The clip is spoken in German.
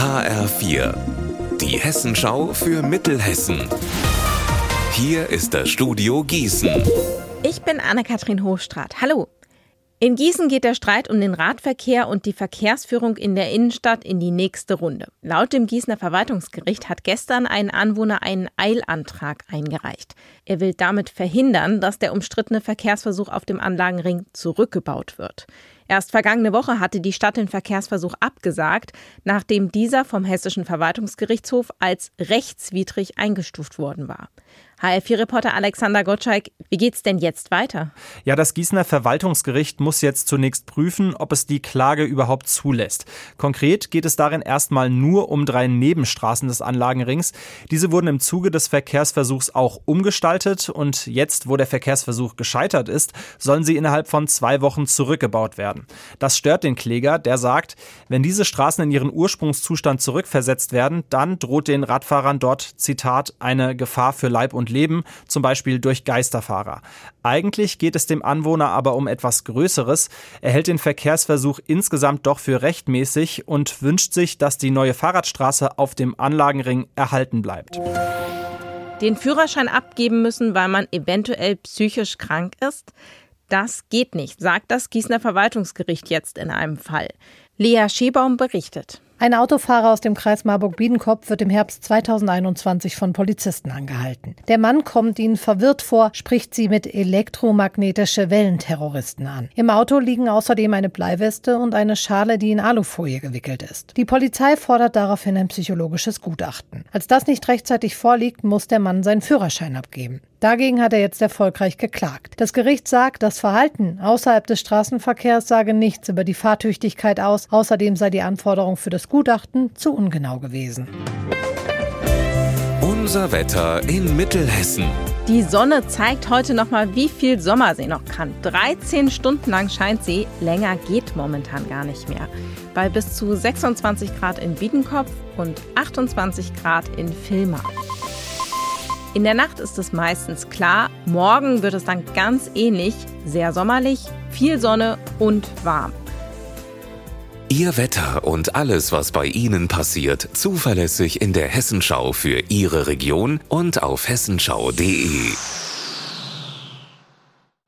HR4, die Hessenschau für Mittelhessen. Hier ist das Studio Gießen. Ich bin Anne-Kathrin Hochstrat. Hallo. In Gießen geht der Streit um den Radverkehr und die Verkehrsführung in der Innenstadt in die nächste Runde. Laut dem Gießener Verwaltungsgericht hat gestern ein Anwohner einen Eilantrag eingereicht. Er will damit verhindern, dass der umstrittene Verkehrsversuch auf dem Anlagenring zurückgebaut wird. Erst vergangene Woche hatte die Stadt den Verkehrsversuch abgesagt, nachdem dieser vom Hessischen Verwaltungsgerichtshof als rechtswidrig eingestuft worden war. HR4-Reporter Alexander Gottschalk, wie geht's denn jetzt weiter? Ja, das Gießener Verwaltungsgericht muss jetzt zunächst prüfen, ob es die Klage überhaupt zulässt. Konkret geht es darin erstmal nur um drei Nebenstraßen des Anlagenrings. Diese wurden im Zuge des Verkehrsversuchs auch umgestaltet und jetzt, wo der Verkehrsversuch gescheitert ist, sollen sie innerhalb von zwei Wochen zurückgebaut werden. Das stört den Kläger, der sagt, wenn diese Straßen in ihren Ursprungszustand zurückversetzt werden, dann droht den Radfahrern dort, Zitat, eine Gefahr für Leib und Leben, zum Beispiel durch Geisterfahrer. Eigentlich geht es dem Anwohner aber um etwas Größeres. Er hält den Verkehrsversuch insgesamt doch für rechtmäßig und wünscht sich, dass die neue Fahrradstraße auf dem Anlagenring erhalten bleibt. Den Führerschein abgeben müssen, weil man eventuell psychisch krank ist? Das geht nicht, sagt das Gießener Verwaltungsgericht jetzt in einem Fall. Lea Schebaum berichtet. Ein Autofahrer aus dem Kreis Marburg-Biedenkopf wird im Herbst 2021 von Polizisten angehalten. Der Mann kommt ihnen verwirrt vor, spricht sie mit elektromagnetische Wellenterroristen an. Im Auto liegen außerdem eine Bleiweste und eine Schale, die in Alufolie gewickelt ist. Die Polizei fordert daraufhin ein psychologisches Gutachten. Als das nicht rechtzeitig vorliegt, muss der Mann seinen Führerschein abgeben. Dagegen hat er jetzt erfolgreich geklagt. Das Gericht sagt, das Verhalten außerhalb des Straßenverkehrs sage nichts über die Fahrtüchtigkeit aus. Außerdem sei die Anforderung für das Gutachten zu ungenau gewesen. Unser Wetter in Mittelhessen. Die Sonne zeigt heute nochmal, wie viel Sommer sie noch kann. 13 Stunden lang scheint sie, länger geht momentan gar nicht mehr. Bei bis zu 26 Grad in Biedenkopf und 28 Grad in Vilma. In der Nacht ist es meistens klar, morgen wird es dann ganz ähnlich, sehr sommerlich, viel Sonne und warm. Ihr Wetter und alles, was bei Ihnen passiert, zuverlässig in der Hessenschau für Ihre Region und auf hessenschau.de.